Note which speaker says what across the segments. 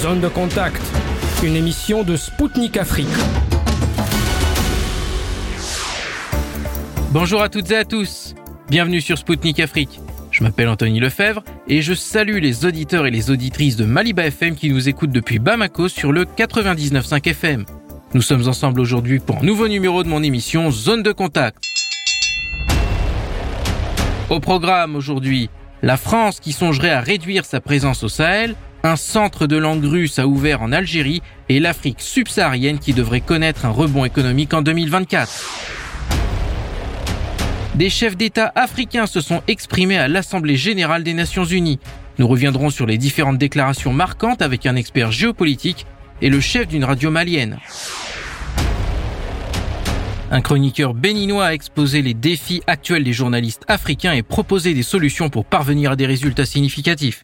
Speaker 1: Zone de contact, une émission de Spoutnik Afrique.
Speaker 2: Bonjour à toutes et à tous. Bienvenue sur Spoutnik Afrique. Je m'appelle Anthony Lefebvre et je salue les auditeurs et les auditrices de Maliba FM qui nous écoutent depuis Bamako sur le 99.5 FM. Nous sommes ensemble aujourd'hui pour un nouveau numéro de mon émission Zone de contact. Au programme aujourd'hui, la France qui songerait à réduire sa présence au Sahel, un centre de langue russe a ouvert en Algérie et l'Afrique subsaharienne qui devrait connaître un rebond économique en 2024. Des chefs d'État africains se sont exprimés à l'Assemblée générale des Nations unies. Nous reviendrons sur les différentes déclarations marquantes avec un expert géopolitique et le chef d'une radio malienne. Un chroniqueur béninois a exposé les défis actuels des journalistes africains et proposé des solutions pour parvenir à des résultats significatifs.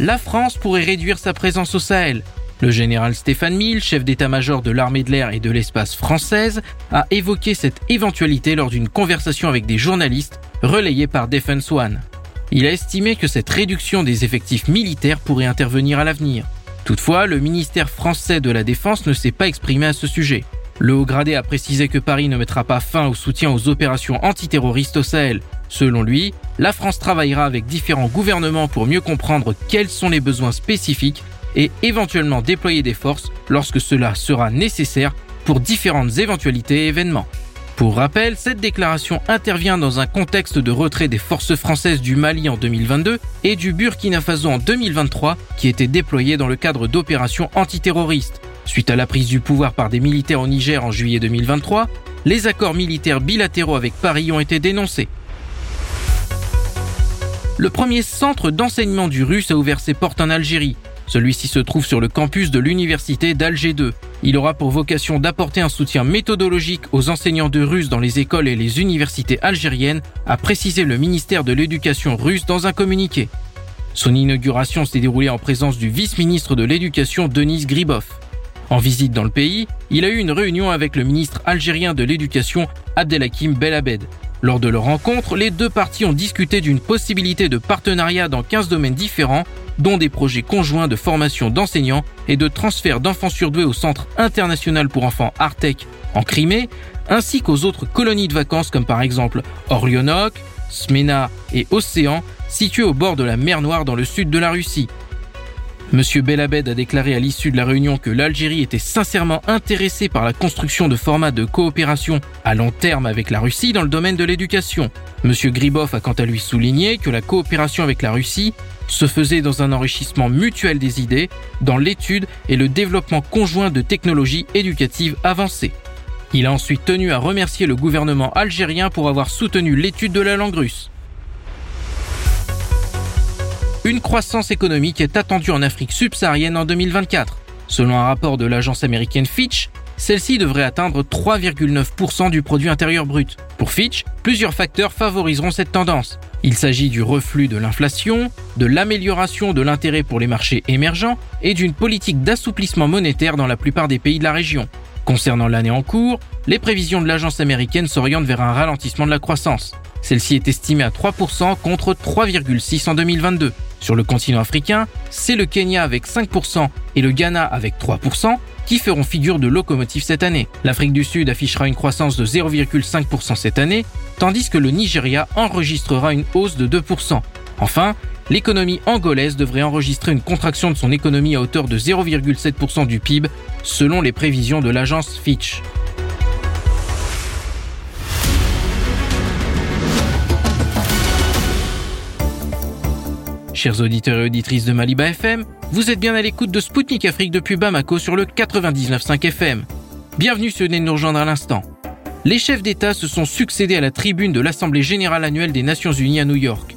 Speaker 2: La France pourrait réduire sa présence au Sahel. Le général Stéphane Mille, chef d'état-major de l'armée de l'air et de l'espace française, a évoqué cette éventualité lors d'une conversation avec des journalistes relayée par Defense One. Il a estimé que cette réduction des effectifs militaires pourrait intervenir à l'avenir. Toutefois, le ministère français de la Défense ne s'est pas exprimé à ce sujet. Le haut gradé a précisé que Paris ne mettra pas fin au soutien aux opérations antiterroristes au Sahel. Selon lui, la France travaillera avec différents gouvernements pour mieux comprendre quels sont les besoins spécifiques et éventuellement déployer des forces lorsque cela sera nécessaire pour différentes éventualités et événements. Pour rappel, cette déclaration intervient dans un contexte de retrait des forces françaises du Mali en 2022 et du Burkina Faso en 2023 qui étaient déployées dans le cadre d'opérations antiterroristes. Suite à la prise du pouvoir par des militaires au Niger en juillet 2023, les accords militaires bilatéraux avec Paris ont été dénoncés. Le premier centre d'enseignement du russe a ouvert ses portes en Algérie. Celui-ci se trouve sur le campus de l'université d'Alger 2. Il aura pour vocation d'apporter un soutien méthodologique aux enseignants de russe dans les écoles et les universités algériennes, a précisé le ministère de l'Éducation russe dans un communiqué. Son inauguration s'est déroulée en présence du vice-ministre de l'Éducation Denis Gribov. En visite dans le pays, il a eu une réunion avec le ministre algérien de l'Éducation Abdelhakim Belabed. Lors de leur rencontre, les deux parties ont discuté d'une possibilité de partenariat dans 15 domaines différents, dont des projets conjoints de formation d'enseignants et de transfert d'enfants surdoués au Centre international pour enfants Artec en Crimée, ainsi qu'aux autres colonies de vacances comme par exemple Orlionok, Smena et Océan, situées au bord de la mer Noire dans le sud de la Russie. Monsieur Belabed a déclaré à l'issue de la réunion que l'Algérie était sincèrement intéressée par la construction de formats de coopération à long terme avec la Russie dans le domaine de l'éducation. Monsieur Gribov a quant à lui souligné que la coopération avec la Russie se faisait dans un enrichissement mutuel des idées, dans l'étude et le développement conjoint de technologies éducatives avancées. Il a ensuite tenu à remercier le gouvernement algérien pour avoir soutenu l'étude de la langue russe. Une croissance économique est attendue en Afrique subsaharienne en 2024. Selon un rapport de l'agence américaine Fitch, celle-ci devrait atteindre 3,9% du produit intérieur brut. Pour Fitch, plusieurs facteurs favoriseront cette tendance. Il s'agit du reflux de l'inflation, de l'amélioration de l'intérêt pour les marchés émergents et d'une politique d'assouplissement monétaire dans la plupart des pays de la région. Concernant l'année en cours, les prévisions de l'agence américaine s'orientent vers un ralentissement de la croissance. Celle-ci est estimée à 3% contre 3,6% en 2022. Sur le continent africain, c'est le Kenya avec 5% et le Ghana avec 3% qui feront figure de locomotive cette année. L'Afrique du Sud affichera une croissance de 0,5% cette année, tandis que le Nigeria enregistrera une hausse de 2%. Enfin, l'économie angolaise devrait enregistrer une contraction de son économie à hauteur de 0,7% du PIB, selon les prévisions de l'agence Fitch. Chers auditeurs et auditrices de Maliba FM, vous êtes bien à l'écoute de Spoutnik Afrique depuis Bamako sur le 99.5 FM. Bienvenue sur venez nous rejoindre à l'instant. Les chefs d'État se sont succédés à la tribune de l'Assemblée générale annuelle des Nations Unies à New York.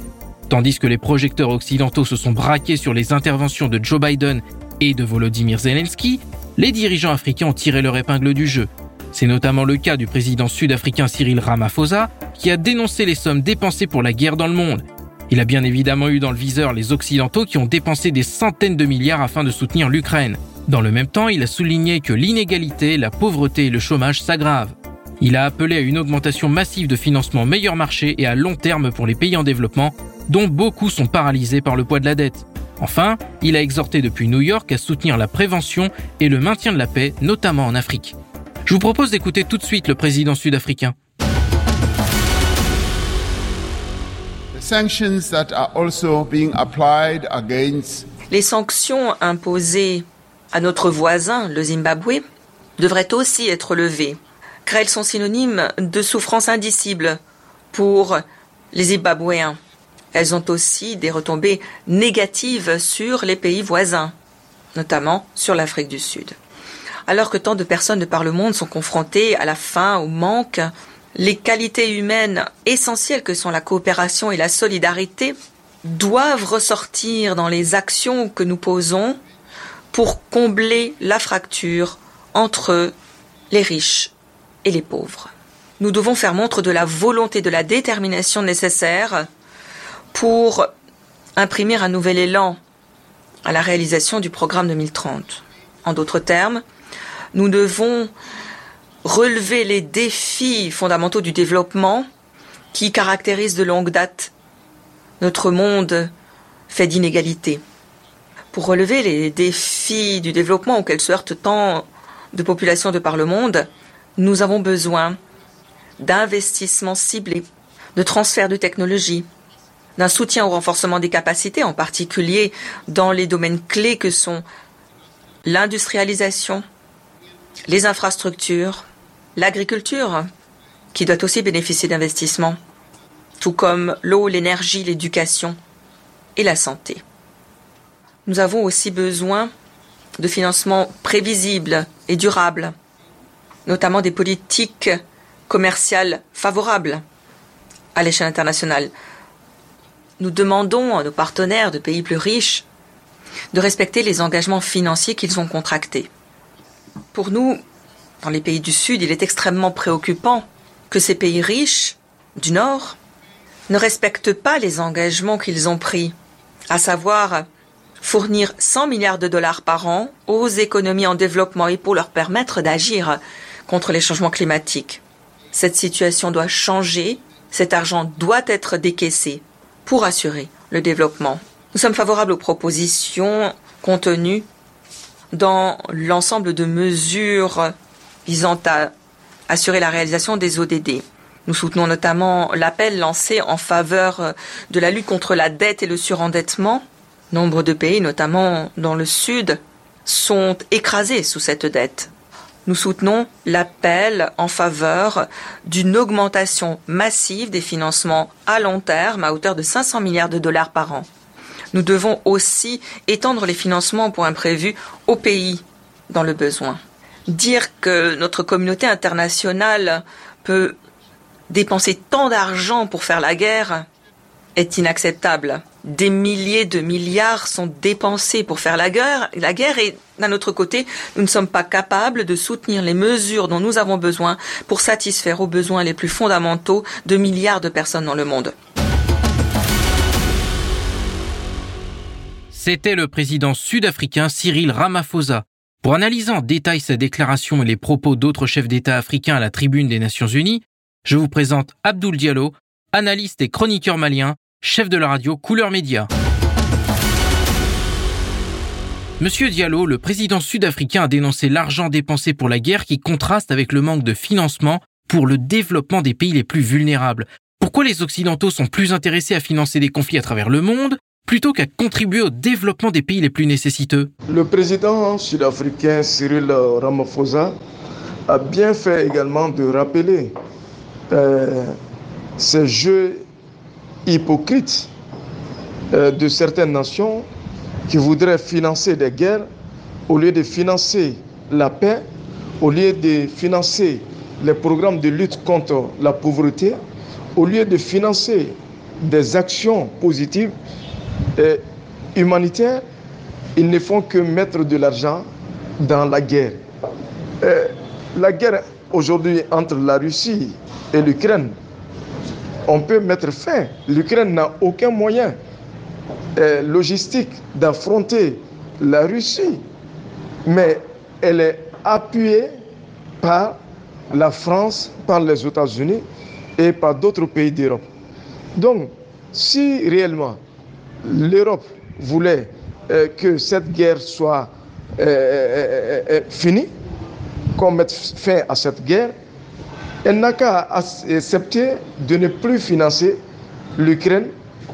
Speaker 2: Tandis que les projecteurs occidentaux se sont braqués sur les interventions de Joe Biden et de Volodymyr Zelensky, les dirigeants africains ont tiré leur épingle du jeu. C'est notamment le cas du président sud-africain Cyril Ramaphosa, qui a dénoncé les sommes dépensées pour la guerre dans le monde il a bien évidemment eu dans le viseur les Occidentaux qui ont dépensé des centaines de milliards afin de soutenir l'Ukraine. Dans le même temps, il a souligné que l'inégalité, la pauvreté et le chômage s'aggravent. Il a appelé à une augmentation massive de financement meilleur marché et à long terme pour les pays en développement, dont beaucoup sont paralysés par le poids de la dette. Enfin, il a exhorté depuis New York à soutenir la prévention et le maintien de la paix, notamment en Afrique. Je vous propose d'écouter tout de suite le président sud-africain.
Speaker 3: Les sanctions imposées à notre voisin, le Zimbabwe, devraient aussi être levées, car elles sont synonymes de souffrance indicible pour les Zimbabwéens. Elles ont aussi des retombées négatives sur les pays voisins, notamment sur l'Afrique du Sud. Alors que tant de personnes de par le monde sont confrontées à la faim, au manque, les qualités humaines essentielles que sont la coopération et la solidarité doivent ressortir dans les actions que nous posons pour combler la fracture entre les riches et les pauvres. Nous devons faire montre de la volonté, de la détermination nécessaire pour imprimer un nouvel élan à la réalisation du programme 2030. En d'autres termes, nous devons relever les défis fondamentaux du développement qui caractérisent de longue date notre monde fait d'inégalités. Pour relever les défis du développement auxquels se heurtent tant de populations de par le monde, nous avons besoin d'investissements ciblés, de transferts de technologies, d'un soutien au renforcement des capacités, en particulier dans les domaines clés que sont l'industrialisation, les infrastructures, l'agriculture, qui doit aussi bénéficier d'investissements, tout comme l'eau, l'énergie, l'éducation et la santé. Nous avons aussi besoin de financements prévisibles et durables, notamment des politiques commerciales favorables à l'échelle internationale. Nous demandons à nos partenaires de pays plus riches de respecter les engagements financiers qu'ils ont contractés. Pour nous, dans les pays du Sud, il est extrêmement préoccupant que ces pays riches du Nord ne respectent pas les engagements qu'ils ont pris, à savoir fournir 100 milliards de dollars par an aux économies en développement et pour leur permettre d'agir contre les changements climatiques. Cette situation doit changer, cet argent doit être décaissé pour assurer le développement. Nous sommes favorables aux propositions contenues dans l'ensemble de mesures visant à assurer la réalisation des ODD. Nous soutenons notamment l'appel lancé en faveur de la lutte contre la dette et le surendettement. Nombre de pays, notamment dans le Sud, sont écrasés sous cette dette. Nous soutenons l'appel en faveur d'une augmentation massive des financements à long terme à hauteur de 500 milliards de dollars par an. Nous devons aussi étendre les financements pour imprévus aux pays dans le besoin. Dire que notre communauté internationale peut dépenser tant d'argent pour faire la guerre est inacceptable. Des milliers de milliards sont dépensés pour faire la guerre, la guerre et d'un autre côté, nous ne sommes pas capables de soutenir les mesures dont nous avons besoin pour satisfaire aux besoins les plus fondamentaux de milliards de personnes dans le monde.
Speaker 2: C'était le président sud-africain Cyril Ramaphosa. Pour analyser en détail sa déclaration et les propos d'autres chefs d'État africains à la tribune des Nations Unies, je vous présente Abdoul Diallo, analyste et chroniqueur malien, chef de la radio Couleur Média. Monsieur Diallo, le président sud-africain a dénoncé l'argent dépensé pour la guerre qui contraste avec le manque de financement pour le développement des pays les plus vulnérables. Pourquoi les Occidentaux sont plus intéressés à financer des conflits à travers le monde plutôt qu'à contribuer au développement des pays les plus nécessiteux.
Speaker 4: Le président sud-africain Cyril Ramaphosa a bien fait également de rappeler euh, ces jeux hypocrites euh, de certaines nations qui voudraient financer des guerres au lieu de financer la paix, au lieu de financer les programmes de lutte contre la pauvreté, au lieu de financer des actions positives et humanitaires, ils ne font que mettre de l'argent dans la guerre. Euh, la guerre aujourd'hui entre la Russie et l'Ukraine, on peut mettre fin. L'Ukraine n'a aucun moyen euh, logistique d'affronter la Russie, mais elle est appuyée par la France, par les États-Unis et par d'autres pays d'Europe. Donc, si réellement l'Europe voulait euh, que cette guerre soit euh, euh, finie, qu'on mette fin à cette guerre, elle n'a qu'à accepter de ne plus financer l'Ukraine,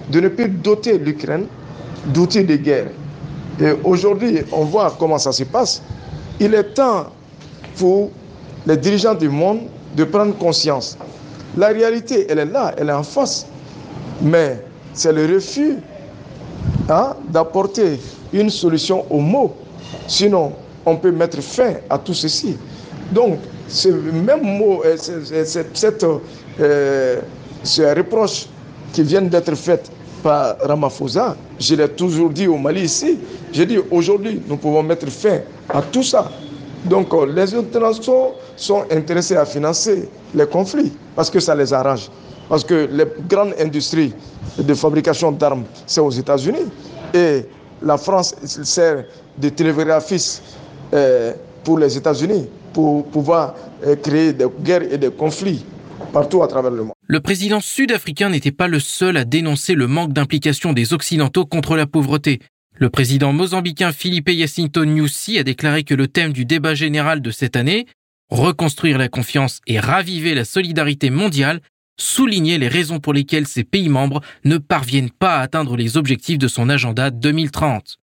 Speaker 4: de ne plus doter l'Ukraine d'outils de guerre. Et aujourd'hui, on voit comment ça se passe. Il est temps pour les dirigeants du monde de prendre conscience. La réalité, elle est là, elle est en face. Mais c'est le refus hein, d'apporter une solution aux mots. Sinon, on peut mettre fin à tout ceci. Donc, ce même mot, euh, cette, euh, ce reproche qui vient d'être fait par Ramaphosa, je l'ai toujours dit au Mali ici, j'ai dit aujourd'hui, nous pouvons mettre fin à tout ça. Donc, euh, les internationaux sont intéressés à financer les conflits parce que ça les arrange. Parce que les grandes industries de fabrication d'armes, c'est aux États-Unis. Et la France sert de télégraphiste euh, pour les États-Unis pour pouvoir euh, créer des guerres et des conflits partout à travers le monde.
Speaker 2: Le président sud-africain n'était pas le seul à dénoncer le manque d'implication des Occidentaux contre la pauvreté. Le président mozambicain Philippe Jacinto Nyusi a déclaré que le thème du débat général de cette année, reconstruire la confiance et raviver la solidarité mondiale, soulignait les raisons pour lesquelles ces pays membres ne parviennent pas à atteindre les objectifs de son agenda 2030.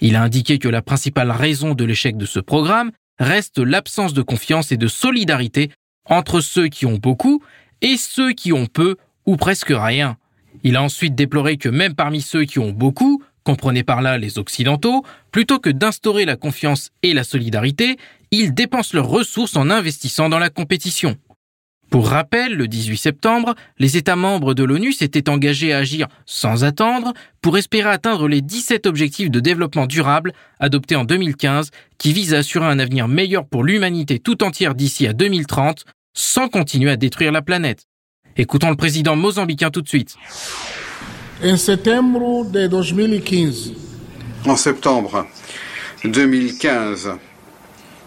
Speaker 2: Il a indiqué que la principale raison de l'échec de ce programme reste l'absence de confiance et de solidarité entre ceux qui ont beaucoup et ceux qui ont peu ou presque rien. Il a ensuite déploré que même parmi ceux qui ont beaucoup, comprenez par là les Occidentaux, plutôt que d'instaurer la confiance et la solidarité, ils dépensent leurs ressources en investissant dans la compétition. Pour rappel, le 18 septembre, les États membres de l'ONU s'étaient engagés à agir sans attendre pour espérer atteindre les 17 objectifs de développement durable adoptés en 2015 qui visent à assurer un avenir meilleur pour l'humanité tout entière d'ici à 2030 sans continuer à détruire la planète. Écoutons le président mozambicain tout de suite.
Speaker 5: En septembre de 2015.
Speaker 6: En septembre 2015,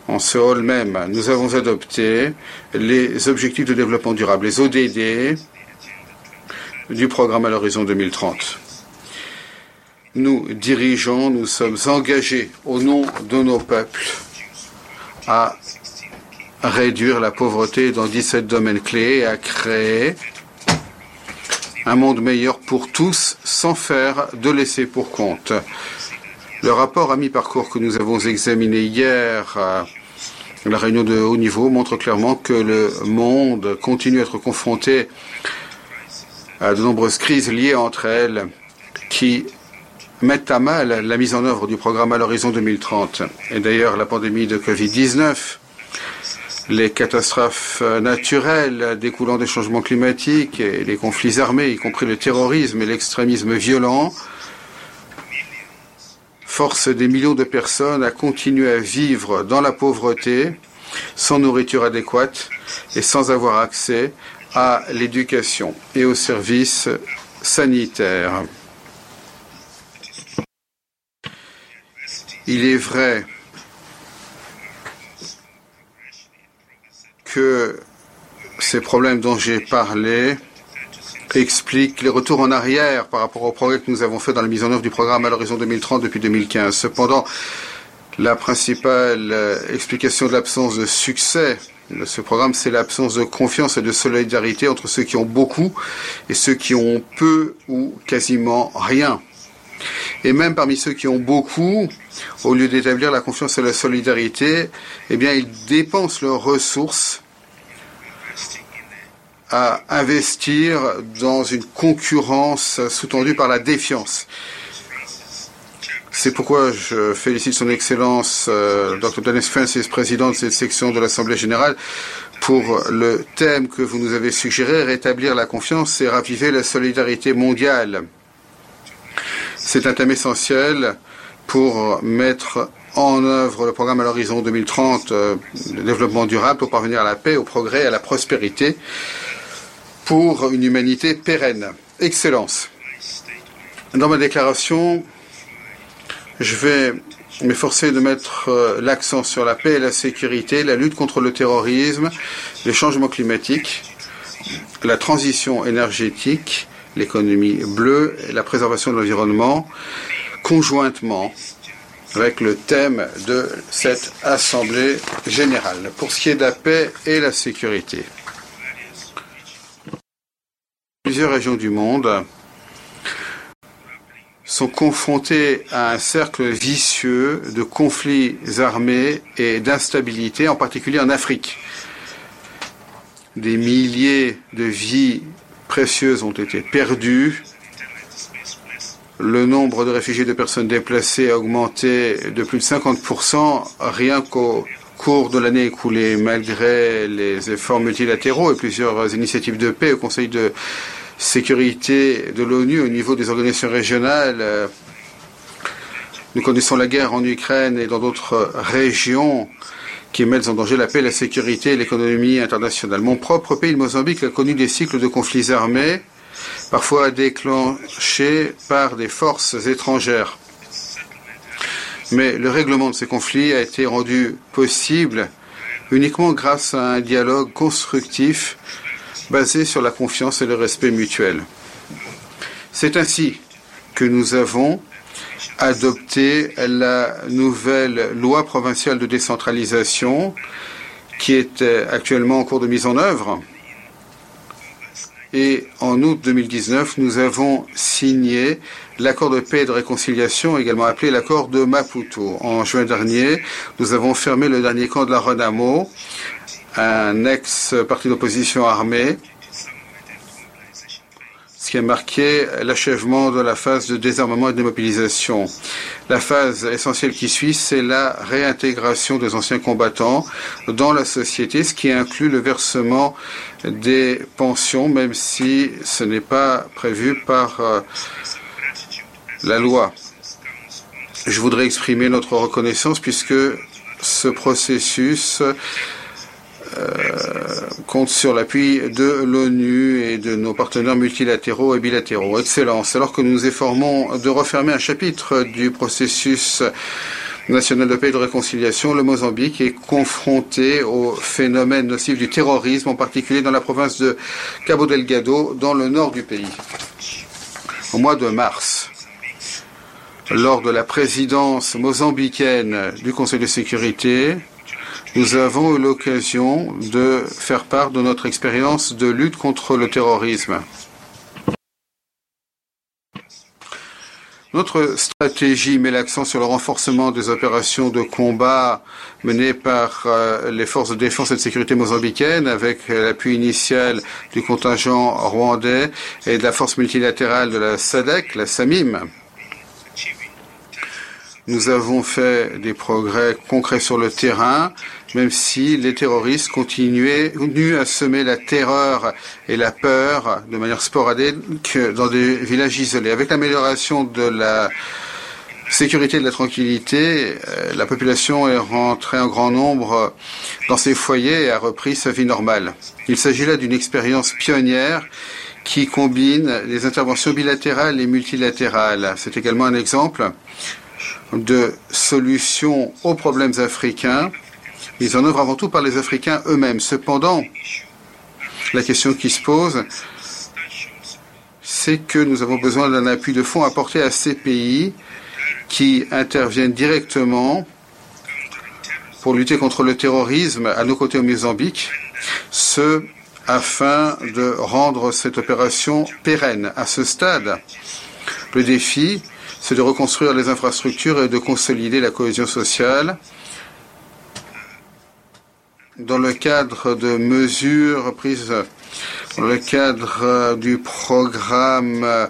Speaker 6: en ce hall même, nous avons adopté les objectifs de développement durable, les ODD, du programme à l'horizon 2030. Nous dirigeons, nous sommes engagés au nom de nos peuples à réduire la pauvreté dans 17 domaines clés et à créer un monde meilleur pour tous sans faire de laisser pour compte. Le rapport à mi-parcours que nous avons examiné hier à la réunion de haut niveau montre clairement que le monde continue à être confronté à de nombreuses crises liées entre elles qui mettent à mal la mise en œuvre du programme à l'horizon 2030. Et d'ailleurs, la pandémie de Covid-19, les catastrophes naturelles découlant des changements climatiques et les conflits armés, y compris le terrorisme et l'extrémisme violent, force des millions de personnes à continuer à vivre dans la pauvreté, sans nourriture adéquate et sans avoir accès à l'éducation et aux services sanitaires. Il est vrai que ces problèmes dont j'ai parlé explique les retours en arrière par rapport au progrès que nous avons fait dans la mise en œuvre du programme à l'horizon 2030 depuis 2015. Cependant, la principale euh, explication de l'absence de succès de ce programme, c'est l'absence de confiance et de solidarité entre ceux qui ont beaucoup et ceux qui ont peu ou quasiment rien. Et même parmi ceux qui ont beaucoup, au lieu d'établir la confiance et la solidarité, eh ils dépensent leurs ressources à investir dans une concurrence sous-tendue par la défiance. C'est pourquoi je félicite son Excellence euh, Dr. Dennis Francis, président de cette section de l'Assemblée générale, pour le thème que vous nous avez suggéré, rétablir la confiance et raviver la solidarité mondiale. C'est un thème essentiel pour mettre en œuvre le programme à l'horizon 2030 euh, de développement durable pour parvenir à la paix, au progrès à la prospérité pour une humanité pérenne. Excellence. Dans ma déclaration, je vais m'efforcer de mettre euh, l'accent sur la paix et la sécurité, la lutte contre le terrorisme, les changements climatiques, la transition énergétique, l'économie bleue et la préservation de l'environnement, conjointement avec le thème de cette Assemblée générale, pour ce qui est de la paix et la sécurité. Plusieurs régions du monde sont confrontées à un cercle vicieux de conflits armés et d'instabilité, en particulier en Afrique. Des milliers de vies précieuses ont été perdues. Le nombre de réfugiés de personnes déplacées a augmenté de plus de 50% rien qu'au cours de l'année écoulée, malgré les efforts multilatéraux et plusieurs initiatives de paix au Conseil de sécurité de l'ONU au niveau des organisations régionales. Nous connaissons la guerre en Ukraine et dans d'autres régions qui mettent en danger la paix, la sécurité et l'économie internationale. Mon propre pays, le Mozambique, a connu des cycles de conflits armés, parfois déclenchés par des forces étrangères. Mais le règlement de ces conflits a été rendu possible uniquement grâce à un dialogue constructif basé sur la confiance et le respect mutuel. C'est ainsi que nous avons adopté la nouvelle loi provinciale de décentralisation qui est actuellement en cours de mise en œuvre. Et en août 2019, nous avons signé l'accord de paix et de réconciliation, également appelé l'accord de Maputo. En juin dernier, nous avons fermé le dernier camp de la Renamo, un ex-parti d'opposition armé, ce qui a marqué l'achèvement de la phase de désarmement et de démobilisation. La phase essentielle qui suit, c'est la réintégration des anciens combattants dans la société, ce qui inclut le versement des pensions, même si ce n'est pas prévu par euh, la loi. Je voudrais exprimer notre reconnaissance puisque ce processus compte sur l'appui de l'ONU et de nos partenaires multilatéraux et bilatéraux. Excellence. Alors que nous nous efformons de refermer un chapitre du processus national de paix et de réconciliation, le Mozambique est confronté au phénomène nocif du terrorisme, en particulier dans la province de Cabo Delgado, dans le nord du pays. Au mois de mars, lors de la présidence mozambicaine du Conseil de sécurité, nous avons eu l'occasion de faire part de notre expérience de lutte contre le terrorisme. Notre stratégie met l'accent sur le renforcement des opérations de combat menées par euh, les forces de défense et de sécurité mozambicaines avec l'appui initial du contingent rwandais et de la force multilatérale de la SADEC, la SAMIM. Nous avons fait des progrès concrets sur le terrain, même si les terroristes continuaient, continuent à semer la terreur et la peur de manière sporadique dans des villages isolés. Avec l'amélioration de la sécurité et de la tranquillité, euh, la population est rentrée en grand nombre dans ses foyers et a repris sa vie normale. Il s'agit là d'une expérience pionnière qui combine les interventions bilatérales et multilatérales. C'est également un exemple de solutions aux problèmes africains, mis en œuvre avant tout par les Africains eux-mêmes. Cependant, la question qui se pose, c'est que nous avons besoin d'un appui de fonds apporté à ces pays qui interviennent directement pour lutter contre le terrorisme à nos côtés au Mozambique, ce afin de rendre cette opération pérenne. À ce stade, le défi c'est de reconstruire les infrastructures et de consolider la cohésion sociale dans le cadre de mesures prises dans le cadre du programme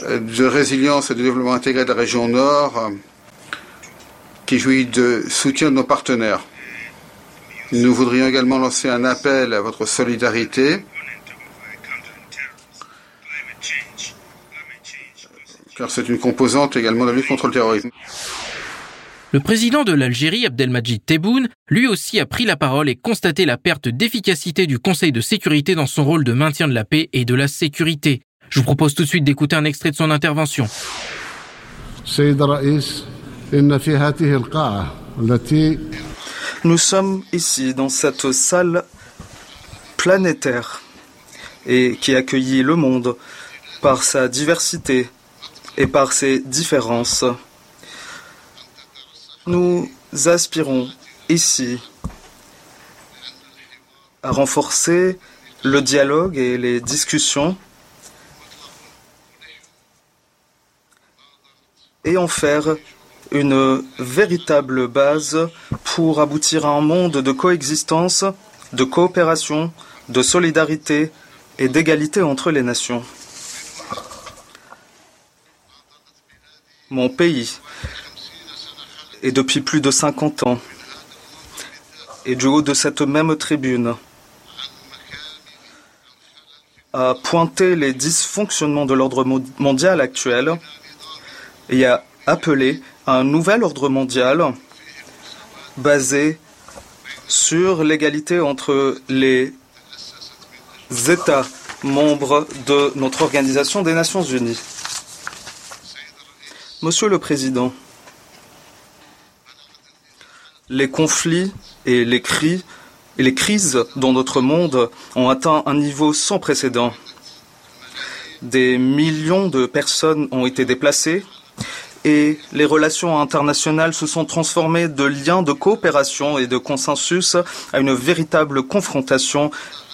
Speaker 6: de résilience et de développement intégré de la région Nord qui jouit de soutien de nos partenaires. Nous voudrions également lancer un appel à votre solidarité car c'est une composante également de la lutte contre le terrorisme.
Speaker 2: Le président de l'Algérie, Abdelmajid Tebboune, lui aussi a pris la parole et constaté la perte d'efficacité du Conseil de sécurité dans son rôle de maintien de la paix et de la sécurité. Je vous propose tout de suite d'écouter un extrait de son intervention.
Speaker 7: Nous sommes ici dans cette salle planétaire et qui accueillit le monde par sa diversité et par ses différences. Nous aspirons ici à renforcer le dialogue et les discussions et en faire une véritable base pour aboutir à un monde de coexistence, de coopération, de solidarité et d'égalité entre les nations. Mon pays, et depuis plus de 50 ans, et du haut de cette même tribune, a pointé les dysfonctionnements de l'ordre mondial actuel et a appelé à un nouvel ordre mondial basé sur l'égalité entre les États membres de notre Organisation des Nations Unies. Monsieur le Président, les conflits et les crises dans notre monde ont atteint un niveau sans précédent. Des millions de personnes ont été déplacées et les relations internationales se sont transformées de liens de coopération et de consensus à une véritable confrontation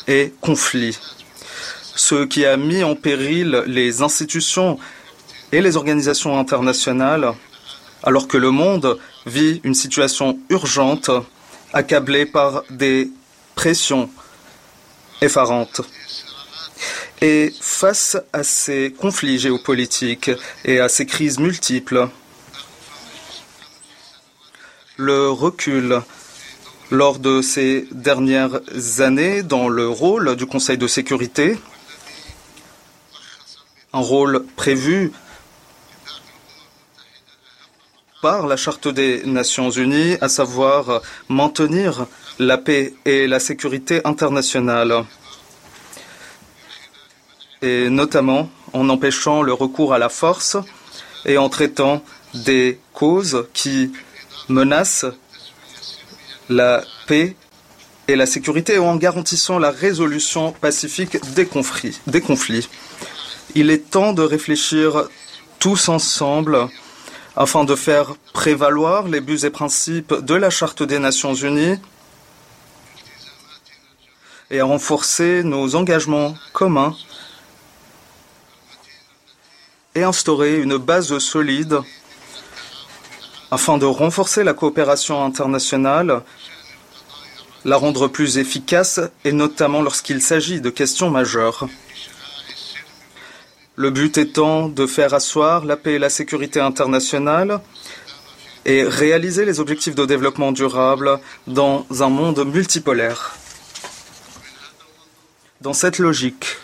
Speaker 7: et conflit. Ce qui a mis en péril les institutions et les organisations internationales alors que le monde vit une situation urgente accablé par des pressions effarantes. Et face à ces conflits géopolitiques et à ces crises multiples, le recul lors de ces dernières années dans le rôle du Conseil de sécurité, un rôle prévu par la Charte des Nations Unies, à savoir maintenir la paix et la sécurité internationale, et notamment en empêchant le recours à la force et en traitant des causes qui menacent la paix et la sécurité et en garantissant la résolution pacifique. Des conflits. Il est temps de réfléchir tous ensemble afin de faire prévaloir les buts et principes de la Charte des Nations Unies et à renforcer nos engagements communs et instaurer une base solide afin de renforcer la coopération internationale, la rendre plus efficace et notamment lorsqu'il s'agit de questions majeures. Le but étant de faire asseoir la paix et la sécurité internationale et réaliser les objectifs de développement durable dans un monde multipolaire. Dans cette logique,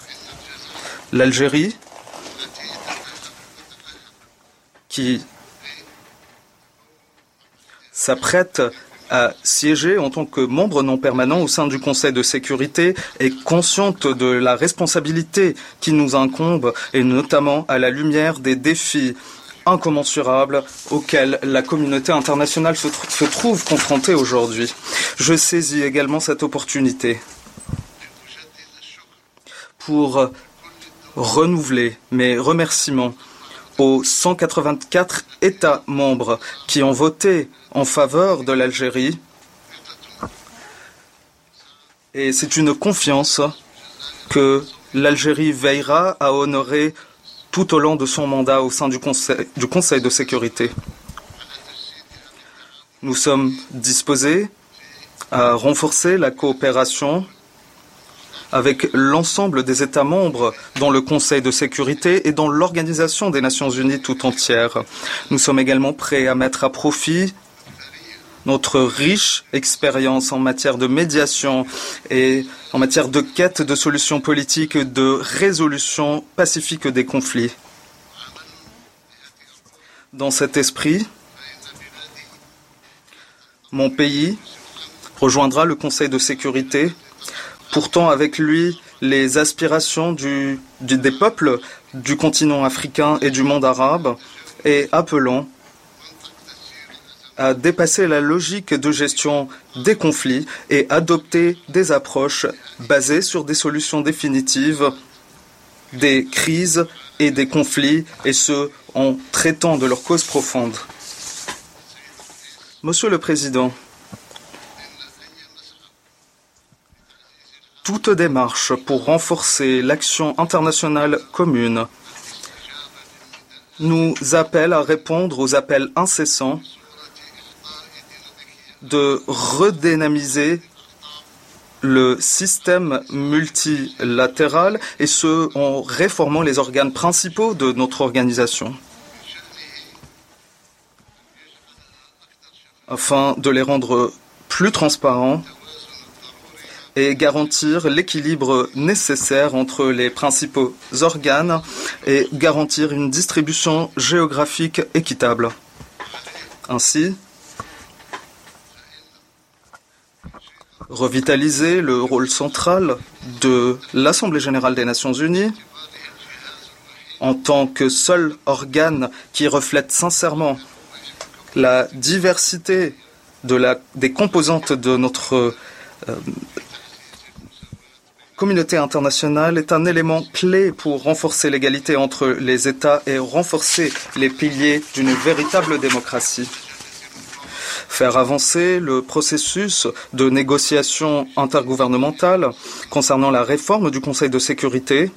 Speaker 7: l'Algérie, qui s'apprête à siéger en tant que membre non permanent au sein du Conseil de sécurité est consciente de la responsabilité qui nous incombe et notamment à la lumière des défis incommensurables auxquels la communauté internationale se, se trouve confrontée aujourd'hui. Je saisis également cette opportunité pour renouveler mes remerciements aux 184 États membres qui ont voté en faveur de l'Algérie. Et c'est une confiance que l'Algérie veillera à honorer tout au long de son mandat au sein du Conseil, de sécurité. Nous sommes disposés à renforcer la coopération avec l'ensemble des États membres dans le Conseil de sécurité et dans l'Organisation des Nations Unies tout entière. Nous sommes également prêts à mettre à profit notre riche expérience en matière de médiation et en matière de quête de solutions politiques, de résolution pacifique des conflits. Dans cet esprit, mon pays rejoindra le Conseil de sécurité Pourtant, avec lui les aspirations du, des peuples du continent africain et du monde arabe et appelons à dépasser la logique de gestion des conflits et adopter des approches basées sur des solutions définitives des crises et des conflits, et ce, en traitant de leurs causes profondes. Monsieur le Président, toute démarche pour renforcer l'action internationale commune. Nous appelle à répondre aux appels incessants de redynamiser le système multilatéral et ce en réformant les organes principaux de notre organisation. Afin de les rendre plus transparents et garantir l'équilibre nécessaire entre les principaux organes et garantir une distribution géographique équitable. Ainsi, revitaliser le rôle central de l'Assemblée générale des Nations unies en tant que seul organe qui reflète sincèrement la diversité de la, des composantes de notre euh, communauté internationale est un élément clé pour renforcer l'égalité entre les États et renforcer les piliers d'une véritable démocratie. Faire avancer le processus de négociation intergouvernementale concernant la réforme du Conseil de sécurité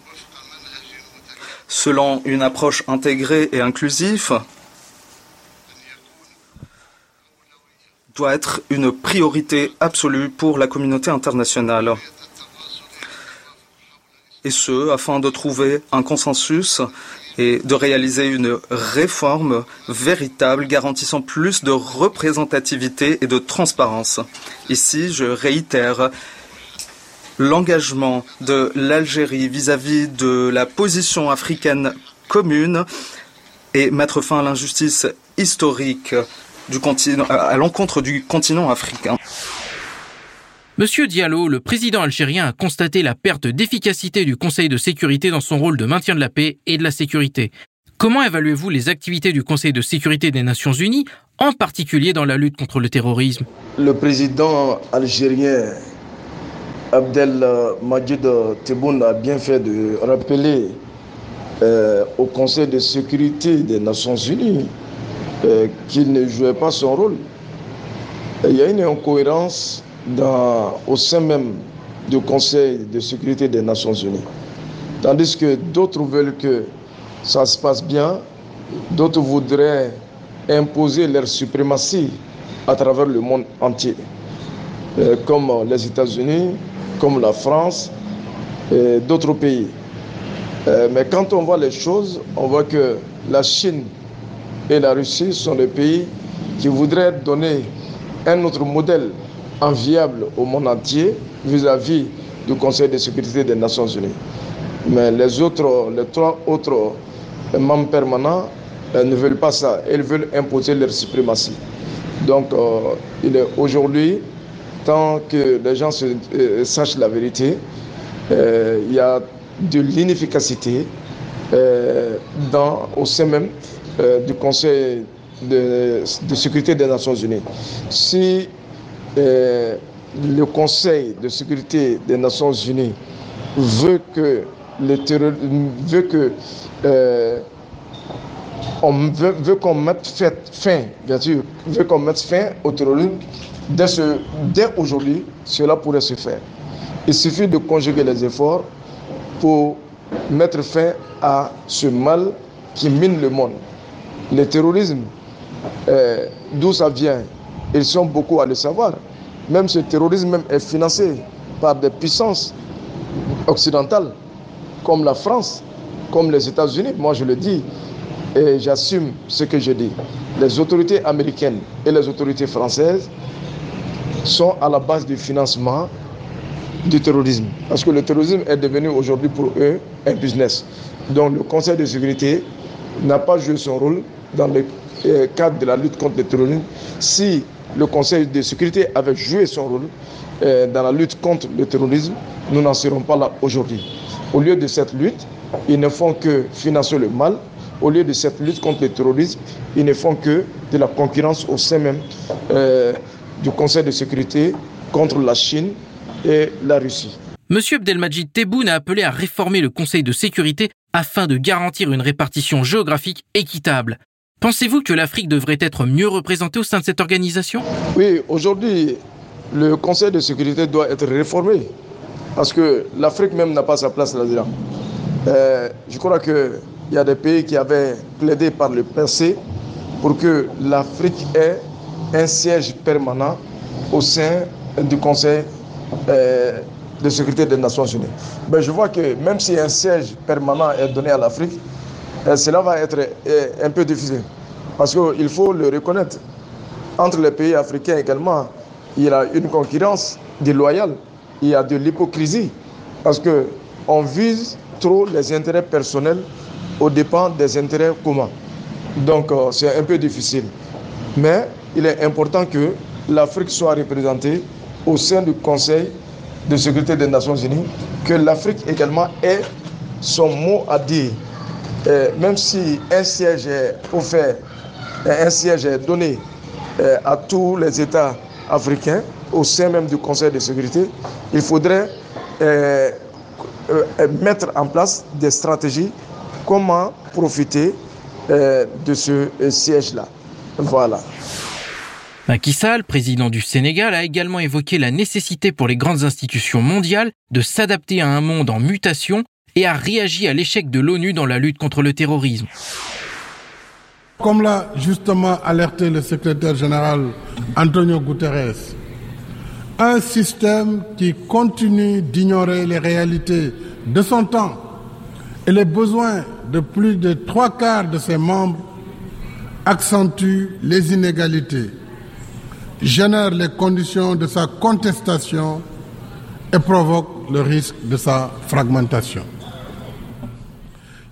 Speaker 7: selon une approche intégrée et inclusive doit être une priorité absolue pour la communauté internationale et ce, afin de trouver un consensus et de réaliser une réforme véritable garantissant plus de représentativité et de transparence. Ici, je réitère l'engagement de l'Algérie vis-à-vis de la position africaine commune et mettre fin à l'injustice historique à l'encontre du continent africain.
Speaker 2: Monsieur Diallo, le président algérien a constaté la perte d'efficacité du Conseil de sécurité dans son rôle de maintien de la paix et de la sécurité. Comment évaluez-vous les activités du Conseil de sécurité des Nations Unies, en particulier dans la lutte contre le terrorisme?
Speaker 4: Le président algérien Abdel Majid Tebboune a bien fait de rappeler euh, au Conseil de sécurité des Nations Unies euh, qu'il ne jouait pas son rôle. Il y a une incohérence au sein même du Conseil de sécurité des Nations Unies. Tandis que d'autres veulent que ça se passe bien, d'autres voudraient imposer leur suprématie à travers le monde entier, euh, comme les États-Unis, comme la France et d'autres pays. Euh, mais quand on voit les choses, on voit que la Chine et la Russie sont les pays qui voudraient donner un autre modèle enviable au monde entier vis-à-vis du Conseil de sécurité des Nations Unies. Mais les autres, les trois autres membres permanents euh, ne veulent pas ça. Ils veulent imposer leur suprématie. Donc, euh, il est aujourd'hui, tant que les gens euh, sachent la vérité, il y a de l'inefficacité au sein même du Conseil de, de, sécurité des Nations Unies. Si le Conseil de sécurité des Nations Unies veut que le veut que euh, on veut, qu'on mette fin, bien sûr, veut qu'on mette fin au terrorisme dès aujourd'hui, cela pourrait se faire. Il suffit de conjuguer les efforts pour mettre fin à ce mal qui mine le monde. Le terrorisme, euh, d'où ça vient, ils sont beaucoup à le savoir. Même ce terrorisme même est financé par des puissances occidentales, comme la France, comme les États-Unis. Moi, je le dis et j'assume ce que je dis. Les autorités américaines et les autorités françaises sont à la base du financement du terrorisme. Parce que le terrorisme est devenu aujourd'hui pour eux un business. Donc le Conseil de sécurité n'a pas joué son rôle dans le euh, cadre de la lutte contre le terrorisme si le Conseil de sécurité avait joué son rôle euh, dans la lutte contre le terrorisme, nous n'en serons pas là aujourd'hui. Au lieu de cette lutte, ils ne font que financer le mal, au lieu de cette lutte contre le terrorisme, ils ne font que de la concurrence au sein même euh, du Conseil de sécurité contre la Chine et la Russie.
Speaker 2: Monsieur Abdelmajid Tebboune a appelé à réformer le Conseil de sécurité afin de garantir une répartition géographique équitable. Pensez-vous que l'Afrique devrait être mieux représentée au sein de cette organisation?
Speaker 4: Oui, aujourd'hui, le Conseil de sécurité doit être réformé parce que l'Afrique même n'a pas sa place là-dedans. Euh, je crois qu'il y a des pays qui avaient plaidé par le passé pour que l'Afrique ait un siège permanent au sein du Conseil euh, de sécurité des Nations Unies. Mais je vois que même si un siège permanent est donné à l'Afrique, cela va être euh, un peu difficile. Parce qu'il faut le reconnaître. Entre les pays africains également, il y a une concurrence déloyale, il y a de l'hypocrisie. Parce qu'on vise trop les intérêts personnels au dépens des intérêts communs. Donc euh, c'est un peu difficile. Mais il est important que l'Afrique soit représentée au sein du Conseil de sécurité des Nations Unies, que l'Afrique également ait son mot à dire. Même si un siège est offert, un siège est donné euh, à tous les États africains au sein même du Conseil de sécurité, il faudrait euh, euh, mettre en place des stratégies comment profiter de ce siège-là. Voilà.
Speaker 2: Macky Sall, président du Sénégal, a également évoqué la nécessité pour les grandes institutions mondiales de s'adapter à un monde en mutation et a réagi à l'échec de l'ONU dans la lutte contre le terrorisme.
Speaker 5: Comme l'a justement alerté le secrétaire général Antonio Guterres, un système qui continue d'ignorer les réalités de son temps et les besoins de plus de trois quarts de ses membres accentue les inégalités génère les conditions de sa contestation et provoque le risque de sa fragmentation.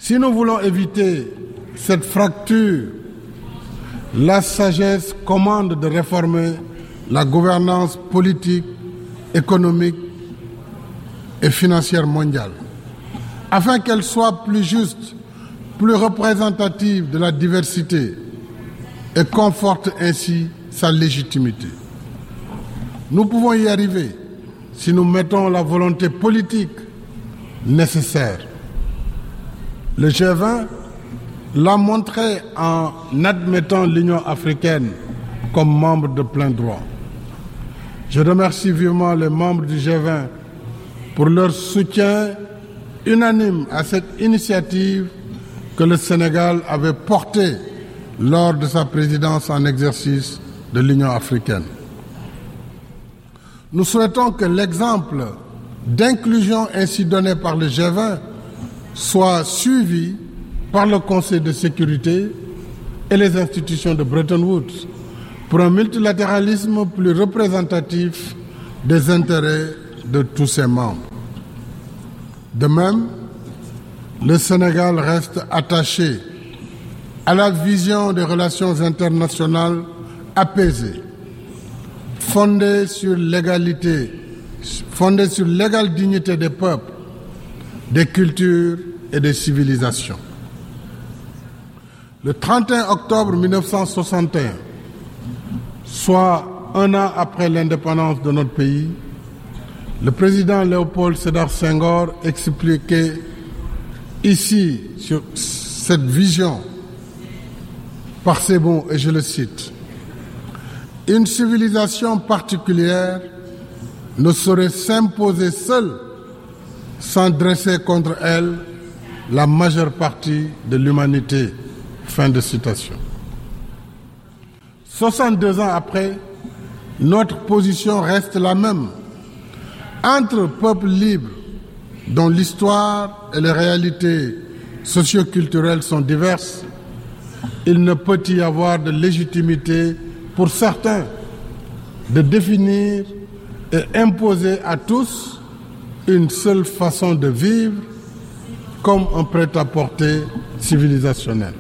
Speaker 5: Si nous voulons éviter cette fracture, la sagesse commande de réformer la gouvernance politique, économique et financière mondiale, afin qu'elle soit plus juste, plus représentative de la diversité et conforte ainsi sa légitimité. Nous pouvons y arriver si nous mettons la volonté politique nécessaire. Le G20 l'a montré en admettant l'Union africaine comme membre de plein droit. Je remercie vivement les membres du G20 pour leur soutien unanime à cette initiative que le Sénégal avait portée lors de sa présidence en exercice de l'Union africaine. Nous souhaitons que l'exemple d'inclusion ainsi donné par le G20 soit suivi par le Conseil de sécurité et les institutions de Bretton Woods pour un multilatéralisme plus représentatif des intérêts de tous ses membres. De même, le Sénégal reste attaché à la vision des relations internationales apaisée, fondée sur l'égalité, fondée sur l'égale dignité des peuples, des cultures et des civilisations. Le 31 octobre 1961, soit un an après l'indépendance de notre pays, le président Léopold Sédar Senghor expliquait ici sur cette vision par ces mots, et je le cite, une civilisation particulière ne saurait s'imposer seule sans dresser contre elle la majeure partie de l'humanité. Fin de citation. 62 ans après, notre position reste la même. Entre peuples libres dont l'histoire et les réalités socioculturelles sont diverses, il ne peut y avoir de légitimité pour certains de définir et imposer à tous une seule façon de vivre comme un prêt-à-porter civilisationnel.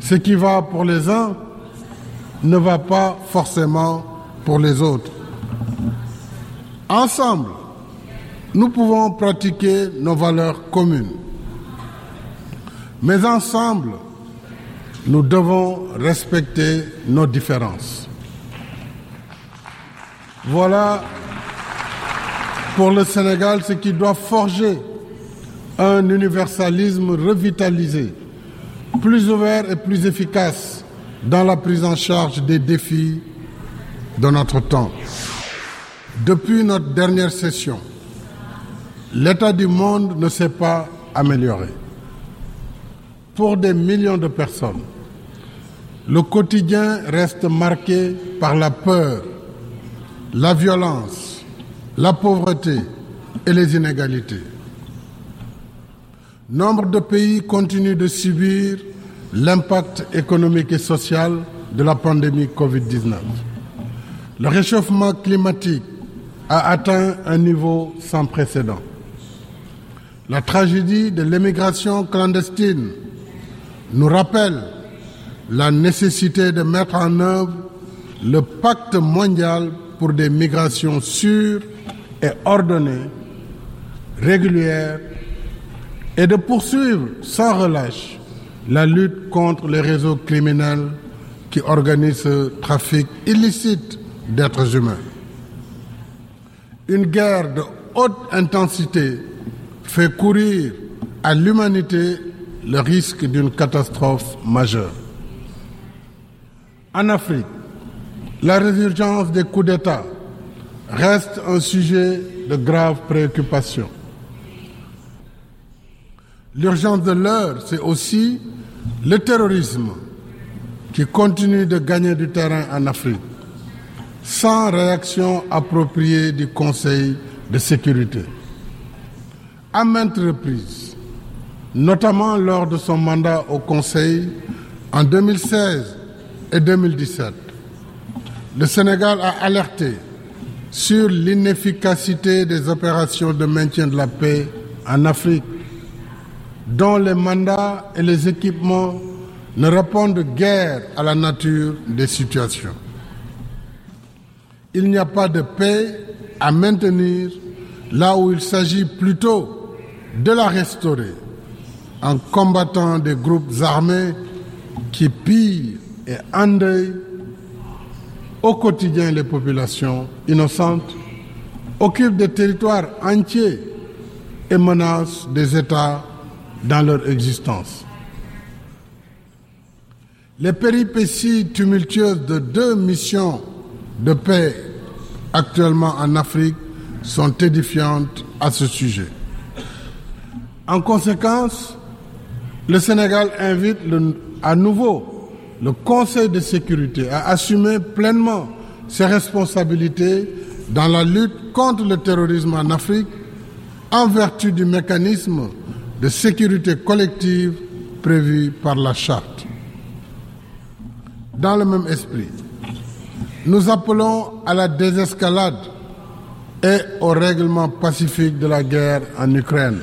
Speaker 5: Ce qui va pour les uns ne va pas forcément pour les autres. Ensemble, nous pouvons pratiquer nos valeurs communes. Mais ensemble, nous devons respecter nos différences. Voilà pour le Sénégal ce qui doit forger un universalisme revitalisé, plus ouvert et plus efficace dans la prise en charge des défis de notre temps. Depuis notre dernière session, l'état du monde ne s'est pas amélioré. Pour des millions de personnes, le quotidien reste marqué par la peur, la violence, la pauvreté et les inégalités. Nombre de pays continuent de subir l'impact économique et social de la pandémie Covid-19. Le réchauffement climatique a atteint un niveau sans précédent. La tragédie de l'émigration clandestine nous rappelle la nécessité de mettre en œuvre le pacte mondial pour des migrations sûres et ordonnées, régulières, et de poursuivre sans relâche la lutte contre les réseaux criminels qui organisent ce trafic illicite d'êtres humains. Une guerre de haute intensité fait courir à l'humanité le risque d'une catastrophe majeure. En Afrique, la résurgence des coups d'État reste un sujet de grave préoccupation. L'urgence de l'heure, c'est aussi le terrorisme qui continue de gagner du terrain en Afrique, sans réaction appropriée du Conseil de sécurité. À maintes reprises, notamment lors de son mandat au Conseil en 2016 et 2017, le Sénégal a alerté sur l'inefficacité des opérations de maintien de la paix en Afrique dont les mandats et les équipements ne répondent guère à la nature des situations. Il n'y a pas de paix à maintenir là où il s'agit plutôt de la restaurer en combattant des groupes armés qui pillent et endeuillent au quotidien les populations innocentes, occupent des territoires entiers et menacent des États dans leur existence. Les péripéties tumultueuses de deux missions de paix actuellement en Afrique sont édifiantes à ce sujet. En conséquence, le Sénégal invite à nouveau le Conseil de sécurité à assumer pleinement ses responsabilités dans la lutte contre le terrorisme en Afrique en vertu du mécanisme de sécurité collective prévu par la charte. Dans le même esprit, nous appelons à la désescalade et au règlement pacifique de la guerre en Ukraine.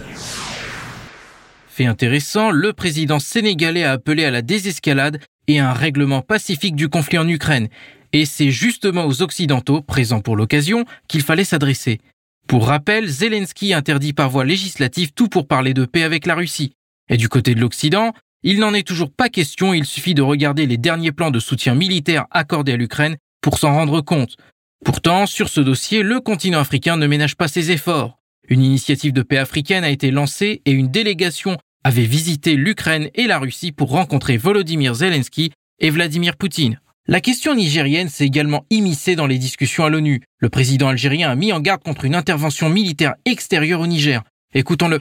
Speaker 2: Fait intéressant, le président sénégalais a appelé à la désescalade et un règlement pacifique du conflit en Ukraine. Et c'est justement aux Occidentaux, présents pour l'occasion, qu'il fallait s'adresser. Pour rappel, Zelensky interdit par voie législative tout pour parler de paix avec la Russie. Et du côté de l'Occident, il n'en est toujours pas question, il suffit de regarder les derniers plans de soutien militaire accordés à l'Ukraine pour s'en rendre compte. Pourtant, sur ce dossier, le continent africain ne ménage pas ses efforts. Une initiative de paix africaine a été lancée et une délégation avait visité l'Ukraine et la Russie pour rencontrer Volodymyr Zelensky et Vladimir Poutine. La question nigérienne s'est également immiscée dans les discussions à l'ONU. Le président algérien a mis en garde contre une intervention militaire extérieure au Niger. Écoutons-le.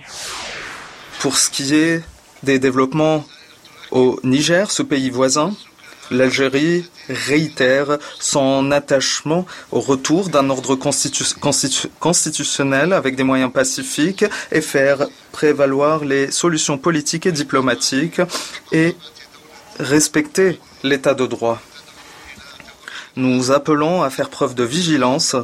Speaker 7: Pour ce qui est des développements au Niger, ce pays voisin, l'Algérie réitère son attachement au retour d'un ordre constitutionnel avec des moyens pacifiques et faire prévaloir les solutions politiques et diplomatiques et respecter l'état de droit. Nous appelons à faire preuve de vigilance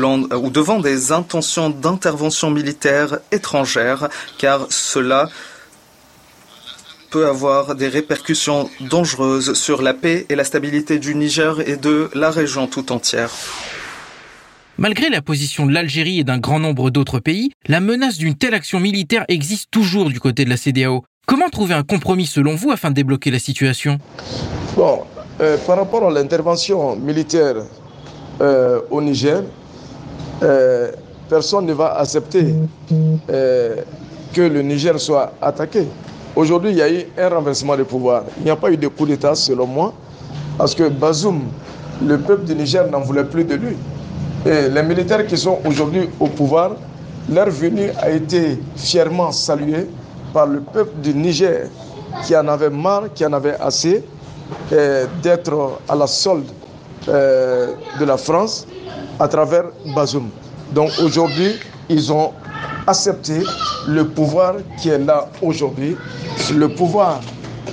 Speaker 7: ou devant des intentions d'intervention militaire étrangère, car cela peut avoir des répercussions dangereuses sur la paix et la stabilité du Niger et de la région tout entière.
Speaker 2: Malgré la position de l'Algérie et d'un grand nombre d'autres pays, la menace d'une telle action militaire existe toujours du côté de la CDAO. Comment trouver un compromis selon vous afin de débloquer la situation?
Speaker 4: Bon, euh, par rapport à l'intervention militaire euh, au Niger, euh, personne ne va accepter que le Niger soit attaqué. Aujourd'hui, il y a eu un renversement de pouvoir. Il n'y a pas eu de coup d'État, selon moi, parce que Bazoum, le peuple du Niger n'en voulait plus de lui. Et les militaires qui sont aujourd'hui au pouvoir, leur venue a été fièrement saluée par le peuple du Niger qui en avait marre, qui en avait assez d'être à la solde euh, de la France à travers Bazoum. Donc aujourd'hui, ils ont accepté le pouvoir qui est là aujourd'hui, le pouvoir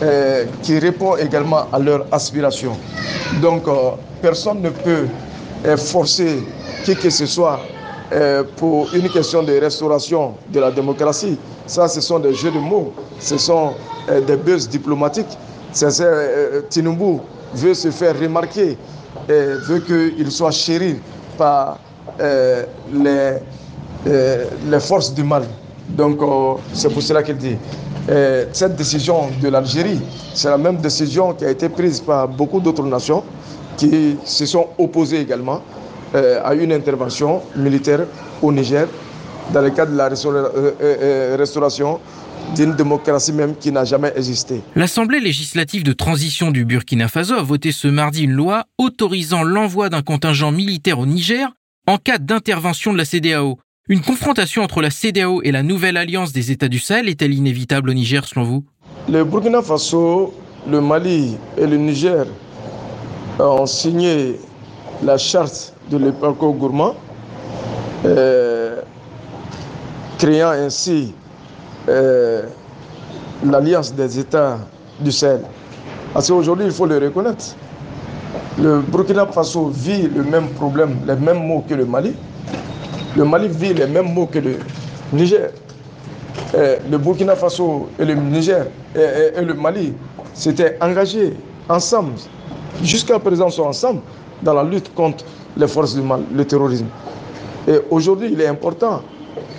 Speaker 4: euh, qui répond également à leurs aspirations. Donc euh, personne ne peut forcer qui que ce soit pour une question de restauration de la démocratie. Ça, ce sont des jeux de mots, ce sont des buzz diplomatiques. Tinubu veut se faire remarquer et veut qu'il soit chéri par euh, les, euh, les forces du mal. Donc euh, c'est pour cela qu'il dit. cette décision de l'Algérie, c'est la même décision qui a été prise par beaucoup d'autres nations qui se sont opposées également à une intervention militaire au Niger dans le cadre de la restauration d'une démocratie même qui n'a jamais existé.
Speaker 2: L'Assemblée législative de transition du Burkina Faso a voté ce mardi une loi autorisant l'envoi d'un contingent militaire au Niger en cas d'intervention de la CDAO. Une confrontation entre la CDAO et la nouvelle alliance des États du Sahel est-elle inévitable au Niger selon vous?
Speaker 4: Le Burkina Faso, le Mali et le Niger ont signé la charte de l'épargne gourmand, euh, créant ainsi euh, l'alliance des États du Sahel. Parce qu'aujourd'hui, il faut le reconnaître. Le Burkina Faso vit le même problème, les mêmes mots que le Mali. Le Mali vit les mêmes mots que le Niger. Le Burkina Faso et le Niger et, le Mali s'étaient engagés ensemble, jusqu'à présent sont ensemble, dans la lutte contre les forces du mal, le terrorisme. Et aujourd'hui, il est important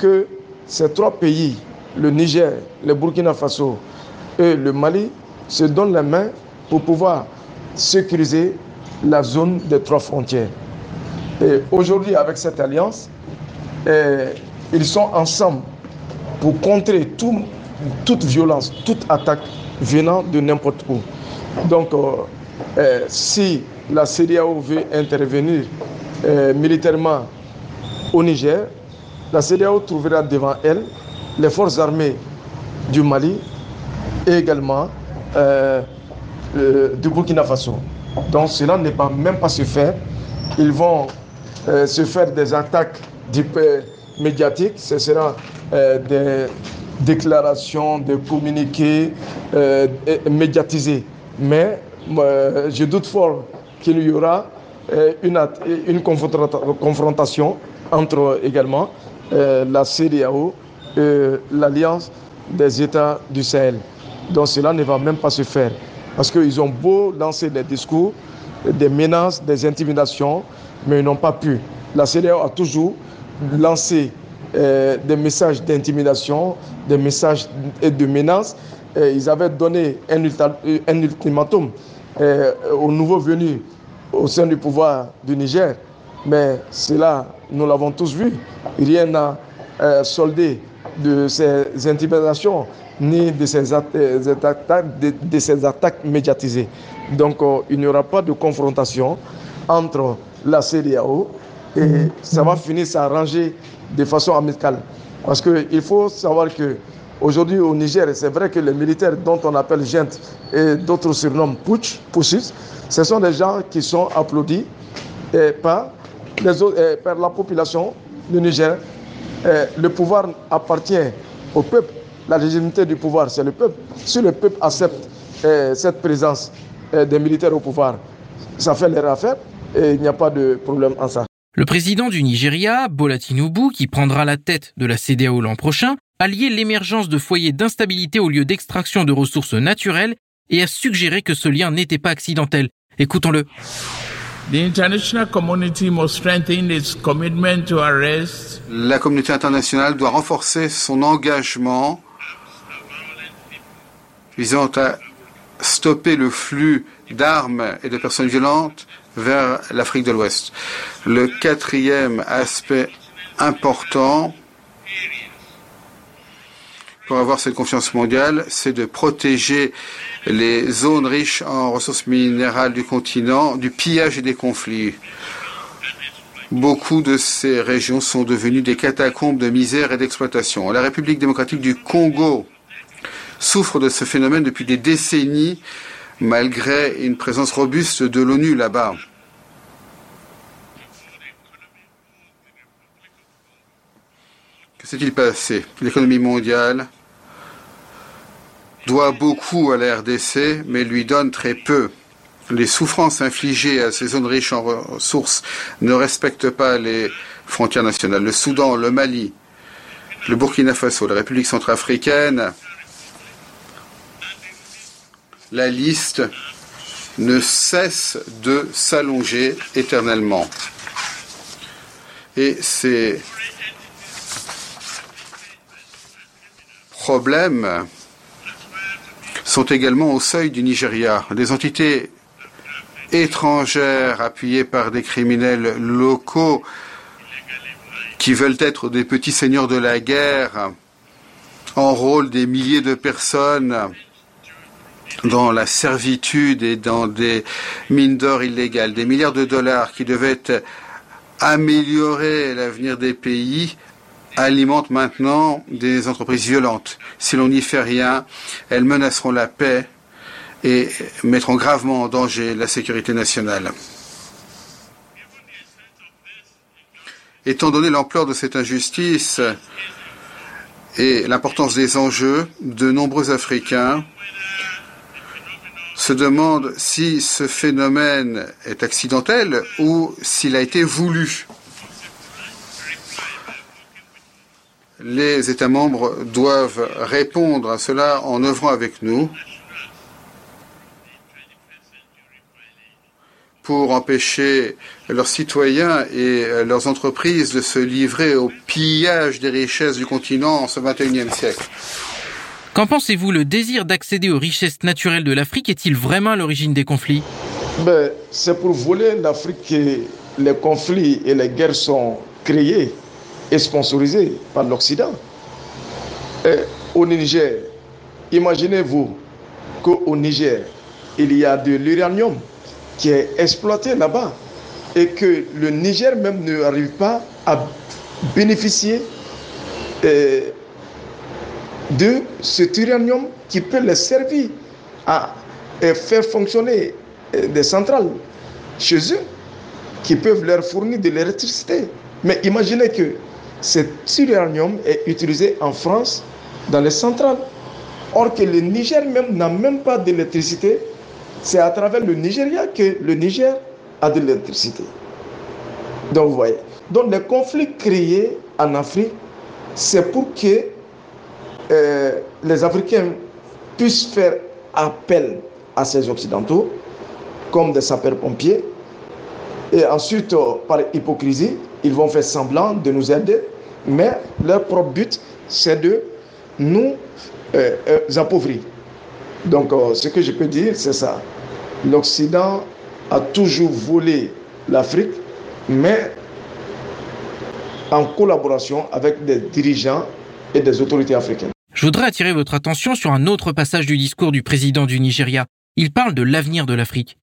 Speaker 4: que ces trois pays le Niger, le Burkina Faso et le Mali se donnent la main pour pouvoir sécuriser la zone des trois frontières. Et aujourd'hui, avec cette alliance, ils sont ensemble pour contrer toute violence, toute attaque venant de n'importe où. Donc, euh, eh, si la CDAO veut intervenir militairement au Niger, la CDAO trouvera devant elle les forces armées du Mali et également euh, euh, du Burkina Faso. Donc cela n'est pas même pas se faire. Ils vont euh, se faire des attaques médiatiques. Ce sera des déclarations, des communiqués médiatisés. Mais je doute fort qu'il y aura une, une confrontation entre également la CDAO l'Alliance des États du Sahel. Donc cela ne va même pas se faire. Parce qu'ils ont beau lancer des discours, des menaces, des intimidations, mais ils n'ont pas pu. La CDAO a toujours lancé euh, des messages d'intimidation, des messages de menaces. ils avaient donné un, un ultimatum euh, aux nouveaux venus au sein du pouvoir du Niger. Mais cela, nous l'avons tous vu. Rien n'a euh, soldé de ces intimidations ni de ces, attaques, de, ces attaques médiatisées. Donc euh, il n'y aura pas de confrontation entre la CDAO et ça va finir s'arranger de façon amicale. Parce qu'il faut savoir que aujourd'hui au Niger, c'est vrai que les militaires dont on appelle gente et d'autres surnoms putsch, ce sont des gens qui sont applaudis par, les autres, par la population du Niger le pouvoir appartient au peuple. La légitimité du pouvoir, c'est le peuple. Si le peuple accepte eh, cette présence eh, des militaires au pouvoir, ça fait leur affaire et il n'y a pas de problème en ça.
Speaker 2: Le président du Nigeria, Bola Tinubu, qui prendra la tête de la CDAO l'an prochain, a lié l'émergence de foyers d'instabilité au lieu d'extraction de ressources naturelles et a suggéré que ce lien n'était pas accidentel. Écoutons-le.
Speaker 6: La communauté internationale doit renforcer son engagement visant à stopper le flux d'armes et de personnes violentes vers l'Afrique de l'Ouest. Le quatrième aspect important pour avoir cette confiance mondiale, c'est de protéger les zones riches en ressources minérales du continent du pillage et des conflits. Beaucoup de ces régions sont devenues des catacombes de misère et d'exploitation. La République démocratique du Congo souffre de ce phénomène depuis des décennies, malgré une présence robuste de l'ONU là-bas. Que s'est-il passé? L'économie mondiale doit beaucoup à la RDC, mais lui donne très peu. Les souffrances infligées à ces zones riches en ressources ne respectent pas les frontières nationales. Le Soudan, le Mali, le Burkina Faso, la République centrafricaine, la liste ne cesse de s'allonger éternellement. Et ces problèmes sont également au seuil du Nigeria. Des entités étrangères appuyées par des criminels locaux qui veulent être des petits seigneurs de la guerre enrôlent des milliers de personnes dans la servitude et dans des mines d'or illégales. Des milliards de dollars qui devaient améliorer l'avenir des pays alimentent maintenant des entreprises violentes. Si l'on n'y fait rien, elles menaceront la paix et mettront gravement en danger la sécurité nationale. Étant donné l'ampleur de cette injustice et l'importance des enjeux, de nombreux Africains se demandent si ce phénomène est accidentel ou s'il a été voulu. Les États membres doivent répondre à cela en œuvrant avec nous pour empêcher leurs citoyens et leurs entreprises de se livrer au pillage des richesses du continent en ce XXIe siècle.
Speaker 2: Qu'en pensez-vous Le désir d'accéder aux richesses naturelles de l'Afrique est-il vraiment à l'origine des conflits?
Speaker 4: Ben, C'est pour voler l'Afrique que les conflits et les guerres sont créés et sponsorisé par l'Occident. Au Niger, imaginez-vous qu'au Niger, il y a de l'uranium qui est exploité là-bas et que le Niger même n'arrive pas à bénéficier euh, de cet uranium qui peut les servir à faire fonctionner euh, des centrales chez eux qui peuvent leur fournir de l'électricité. Mais imaginez que cet uranium est utilisé en France dans les centrales. Or que le Niger même n'a même pas d'électricité. C'est à travers le Nigeria que le Niger a de l'électricité. Donc vous voyez. Donc les conflits créés en Afrique, c'est pour que euh, les Africains puissent faire appel à ces Occidentaux comme des sapeurs-pompiers. Et ensuite, euh, par hypocrisie, ils vont faire semblant de nous aider mais leur propre but, c'est de nous euh, appauvrir. Donc, ce que je peux dire, c'est ça. L'Occident a toujours volé l'Afrique, mais en collaboration avec des dirigeants et des autorités africaines.
Speaker 2: Je voudrais attirer votre attention sur un autre passage du discours du président du Nigeria. Il parle de l'avenir de l'Afrique.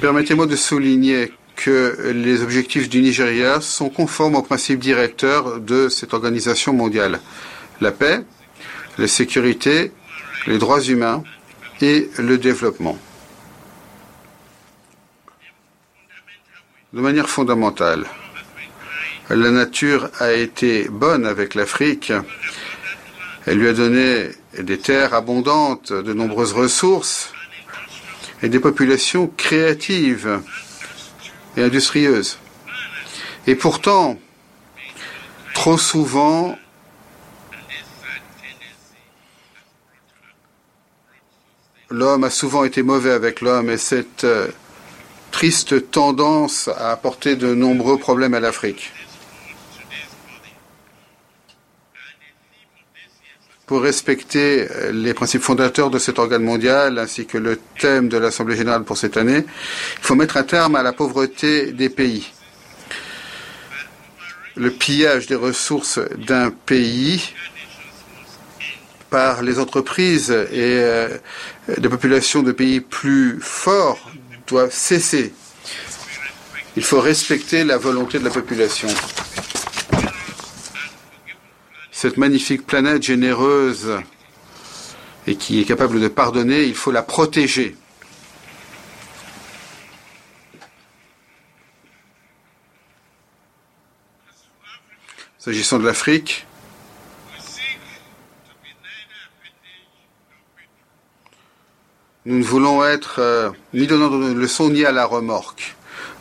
Speaker 6: Permettez-moi de souligner que les objectifs du Nigeria sont conformes aux principes directeurs de cette organisation mondiale. La paix, la sécurité, les droits humains et le développement. De manière fondamentale, la nature a été bonne avec l'Afrique. Elle lui a donné des terres abondantes, de nombreuses ressources et des populations créatives et industrieuses. Et pourtant, trop souvent, l'homme a souvent été mauvais avec l'homme et cette euh, triste tendance a apporté de nombreux problèmes à l'Afrique. Pour respecter les principes fondateurs de cet organe mondial ainsi que le thème de l'Assemblée générale pour cette année, il faut mettre un terme à la pauvreté des pays. Le pillage des ressources d'un pays par les entreprises et euh, des populations de pays plus forts doit cesser. Il faut respecter la volonté de la population. Cette magnifique planète généreuse et qui est capable de pardonner, il faut la protéger. S'agissant de l'Afrique, nous ne voulons être euh, ni donnant de leçons ni à la remorque.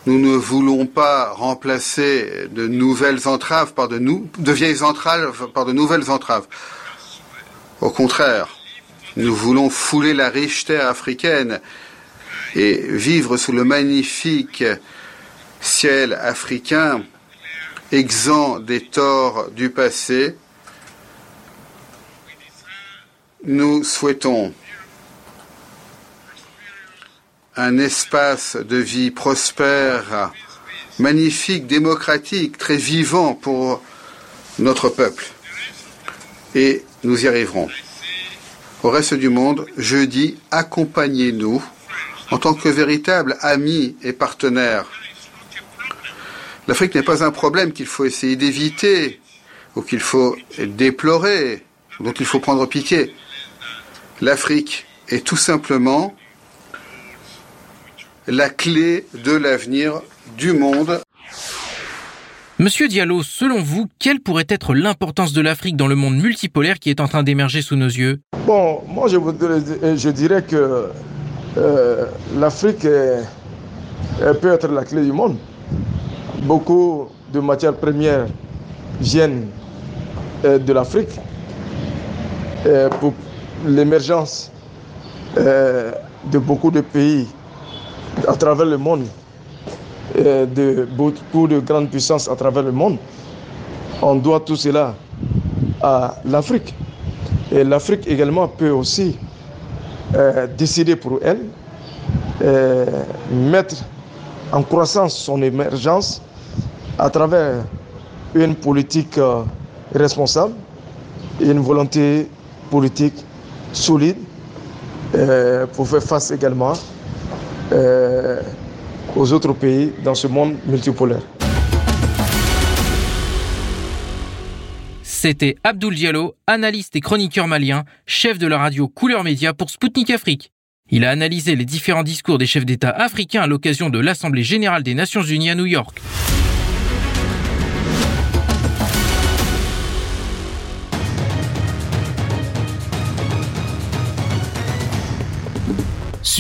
Speaker 6: Nous ne voulons pas remplacer de nouvelles entraves par de, de vieilles entraves par de nouvelles entraves. Au contraire, nous voulons fouler la riche terre africaine et vivre sous le magnifique ciel africain, exempt des torts du passé. Nous souhaitons un espace de vie prospère, magnifique, démocratique, très vivant pour notre peuple. Et nous y arriverons. Au reste du monde, je dis accompagnez-nous en tant que véritables amis et partenaires. L'Afrique n'est pas un problème qu'il faut essayer d'éviter ou qu'il faut déplorer, dont il faut prendre pitié. L'Afrique est tout simplement la clé de l'avenir du monde.
Speaker 2: Monsieur Diallo, selon vous, quelle pourrait être l'importance de l'Afrique dans le monde multipolaire qui est en train d'émerger sous nos yeux?
Speaker 4: Bon, moi je, je dirais que euh, l'Afrique peut être la clé du monde. Beaucoup de matières premières viennent euh, de l'Afrique pour l'émergence euh, de beaucoup de pays à travers le monde, de beaucoup de grandes puissances à travers le monde. On doit tout cela à l'Afrique. Et l'Afrique également peut aussi euh, décider pour elle, euh, mettre en croissance son émergence à travers une politique euh, responsable une volonté politique solide pour faire face également euh, aux autres pays dans ce monde multipolaire.
Speaker 2: C'était Abdoul Diallo, analyste et chroniqueur malien, chef de la radio Couleur Média pour Spoutnik Afrique. Il a analysé les différents discours des chefs d'État africains à l'occasion de l'Assemblée générale des Nations Unies à New York.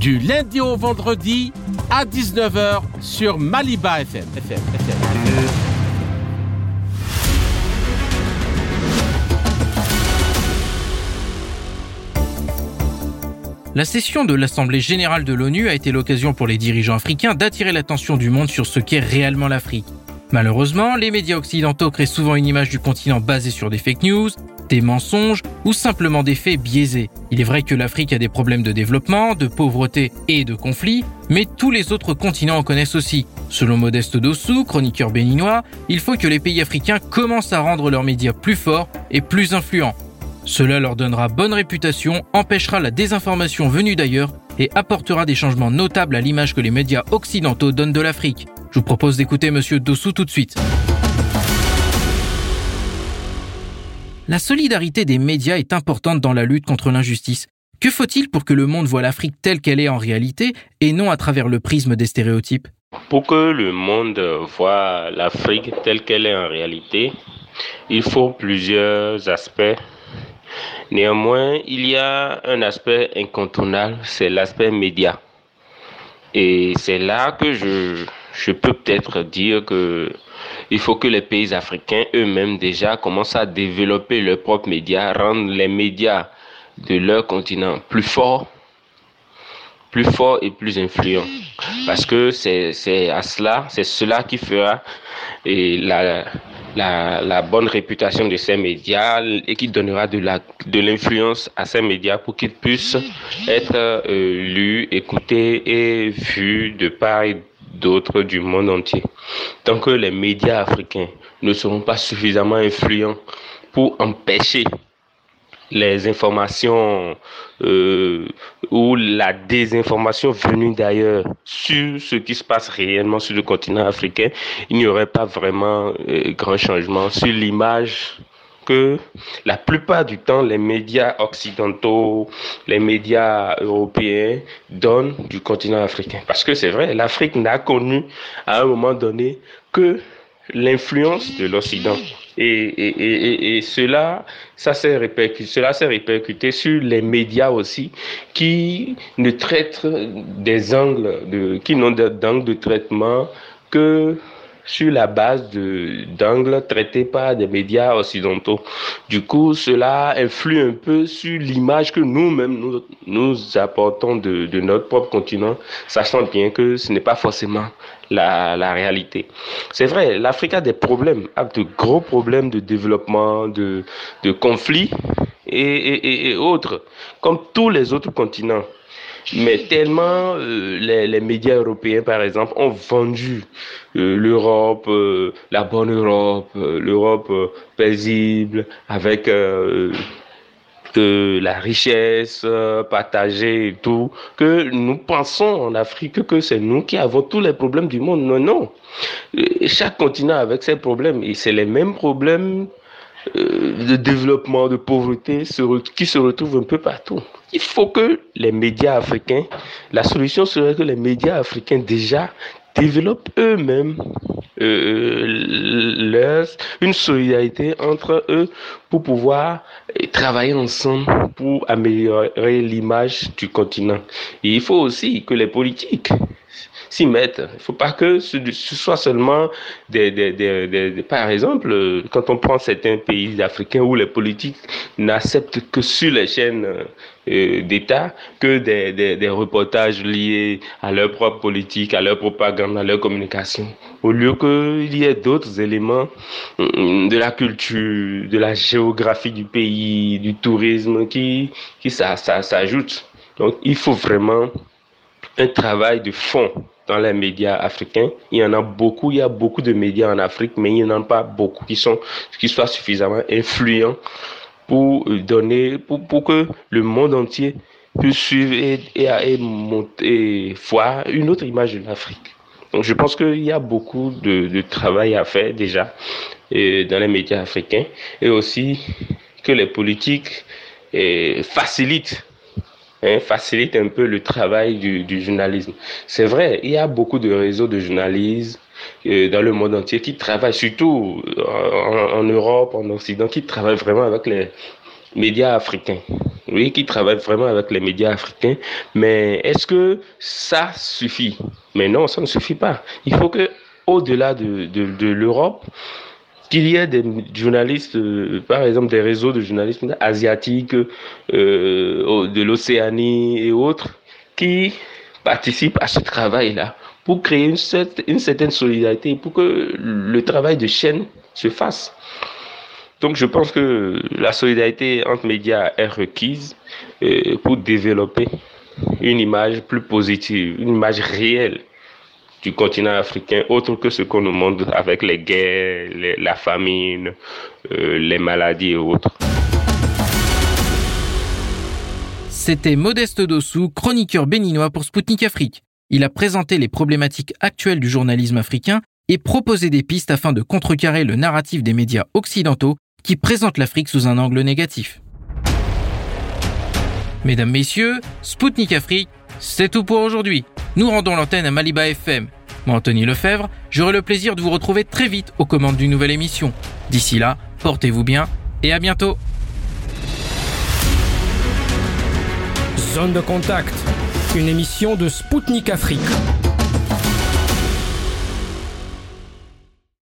Speaker 1: Du lundi au vendredi à 19h sur Maliba FM.
Speaker 2: La session de l'Assemblée générale de l'ONU a été l'occasion pour les dirigeants africains d'attirer l'attention du monde sur ce qu'est réellement l'Afrique. Malheureusement, les médias occidentaux créent souvent une image du continent basée sur des fake news, des mensonges ou simplement des faits biaisés. Il est vrai que l'Afrique a des problèmes de développement, de pauvreté et de conflits, mais tous les autres continents en connaissent aussi. Selon Modeste Dossou, chroniqueur béninois, il faut que les pays africains commencent à rendre leurs médias plus forts et plus influents. Cela leur donnera bonne réputation, empêchera la désinformation venue d'ailleurs et apportera des changements notables à l'image que les médias occidentaux donnent de l'Afrique. Je vous propose d'écouter Monsieur Dossou tout de suite. La solidarité des médias est importante dans la lutte contre l'injustice. Que faut-il pour que le monde voit l'Afrique telle qu'elle est en réalité et non à travers le prisme des stéréotypes?
Speaker 8: Pour que le monde voit l'Afrique telle qu'elle est en réalité, il faut plusieurs aspects. Néanmoins, il y a un aspect incontournable, c'est l'aspect média. Et c'est là que je, je peux peut-être dire que il faut que les pays africains eux-mêmes déjà commencent à développer leurs propres médias, rendre les médias de leur continent plus forts, plus forts et plus influents. Parce que c'est à cela, c'est cela qui fera la, la, la, bonne réputation de ces médias et qui donnera de la de l'influence à ces médias pour qu'ils puissent être euh, lus, écoutés et vus de part et d'autres du monde entier. Tant que les médias africains ne seront pas suffisamment influents pour empêcher les informations euh, ou la désinformation venue d'ailleurs sur ce qui se passe réellement sur le continent africain, il n'y aurait pas vraiment euh, grand changement sur l'image que la plupart du temps, les médias occidentaux, les médias européens donnent du continent africain. Parce que c'est vrai, l'Afrique n'a connu à un moment donné que l'influence de l'Occident. Et, et, et, et, cela, ça s'est répercuté, cela s'est répercuté sur les médias aussi, qui ne traitent des angles, de, qui n'ont d'angle de traitement que sur la base d'angles traités par des médias occidentaux. Du coup, cela influe un peu sur l'image que nous-mêmes nous, apportons de, notre propre continent, sachant bien que ce n'est pas forcément la, réalité. C'est vrai, l'Afrique a des problèmes, a de gros problèmes de développement, de, conflits et, et autres, comme tous les autres continents. Mais tellement euh, les, les, médias européens, par exemple, ont vendu euh, l'Europe, euh, la bonne Europe, l'Europe paisible, avec de la richesse partagée et tout, que nous pensons en Afrique que c'est nous qui avons tous les problèmes du monde. Non, non. Chaque continent avec ses problèmes, et c'est les mêmes problèmes de développement, de pauvreté qui se retrouvent un peu partout. Il faut que les médias africains, la solution serait que les médias africains déjà développent eux-mêmes euh, une solidarité entre eux pour pouvoir travailler ensemble pour améliorer l'image du continent. Il faut aussi que les politiques s'y mettent. Il ne faut pas que ce, soit seulement des, des, des, des, Par exemple, quand on prend certains pays africains où les politiques n'acceptent que sur les chaînes euh, d'État que des, des, reportages liés à leur propre politique, à leur propagande, à leur communication. Au lieu qu'il y ait d'autres éléments euh, de la culture, de la géographie du pays, du tourisme qui, qui ça, ça, s'ajoute. Donc il faut vraiment un travail de fond dans les médias africains. Il y en a beaucoup, il y a beaucoup de médias en Afrique, mais il n'y en a pas beaucoup qui, sont, qui soient suffisamment influents pour donner, pour, pour que le monde entier puisse suivre et, et, et monter, voir une autre image de l'Afrique. Donc je pense qu'il y a beaucoup de, travail à faire déjà et dans les médias africains et aussi que les politiques et, facilitent hein, facilite un peu le travail du, journalisme. C'est vrai, il y a beaucoup de réseaux de journalistes euh, dans le monde entier qui travaillent, surtout en, en, Europe, en Occident, qui travaillent vraiment avec les médias africains. Oui, qui travaillent vraiment avec les médias africains. Mais est-ce que ça suffit? Mais non, ça ne suffit pas. Il faut que, au-delà de, de, de l'Europe, qu'il y ait des journalistes, euh, par exemple des réseaux de journalisme asiatiques, euh, de l'Océanie et autres, qui participent à ce travail-là pour créer une, une, certaine solidarité, pour que le travail de chaîne se fasse. Donc je pense que la solidarité entre médias est requise euh, pour développer une image plus positive, une image réelle du continent africain, autre que ce qu'on nous montre avec les guerres, la famine, euh, les maladies et autres.
Speaker 2: C'était Modeste Dossou, chroniqueur béninois pour Spoutnik Afrique. Il a présenté les problématiques actuelles du journalisme africain et proposé des pistes afin de contrecarrer le narratif des médias occidentaux qui présentent l'Afrique sous un angle négatif. Mesdames, Messieurs, Spoutnik Afrique, c'est tout pour aujourd'hui. Nous rendons l'antenne à Maliba FM. Moi, Anthony Lefebvre, j'aurai le plaisir de vous retrouver très vite aux commandes d'une nouvelle émission. D'ici là, portez-vous bien et à bientôt.
Speaker 9: Zone de contact, une émission de Spoutnik Afrique.